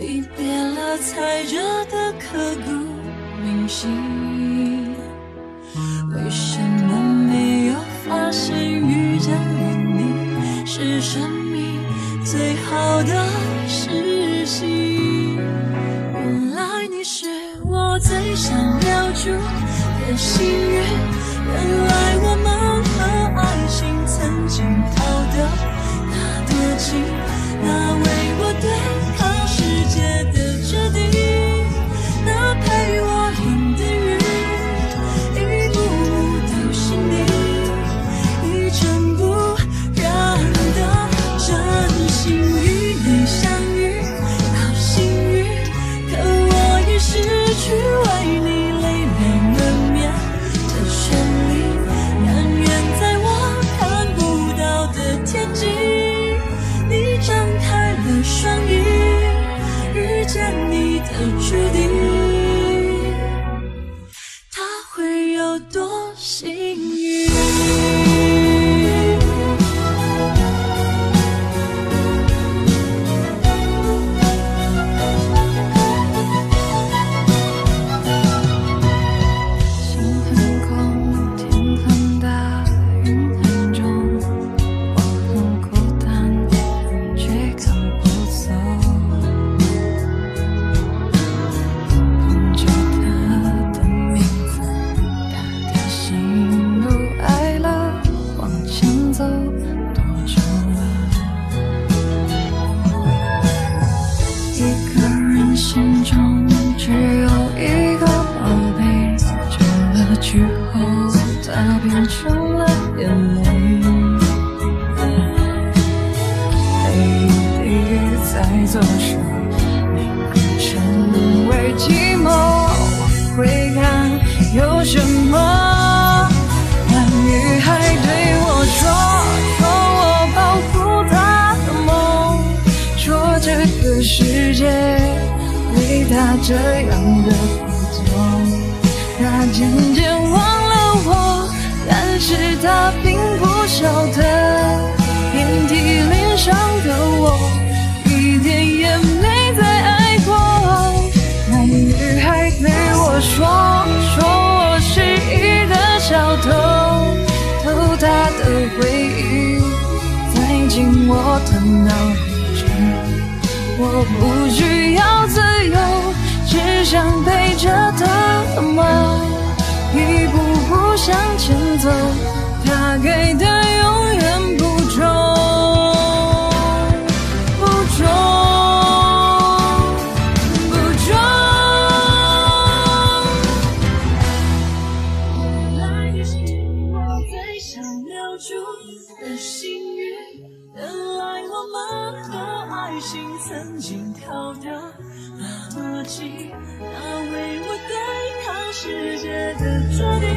离别了才觉得刻骨铭心，为什么没有发现遇见了你是生命最好的事情？原来你是我最想留住的幸运，原来你注定。成了眼泪。泪滴在左手，你成为寂寞。往回看，有什么？那女孩对我说，说我保护她的梦，说这个世界对她这样的不同。她渐渐忘了，是他并不晓得，遍体鳞伤的我，一点也没再爱过。那女孩对我说，说我是一个小偷，偷她的回忆，塞进我的脑海中。我不需要自由，只想陪着她吗？向前走，他给的永远不重，不重，不重。原来你是我最想留住的幸运，原来我们和爱情曾经靠得那么近，那为我对抗世界的决定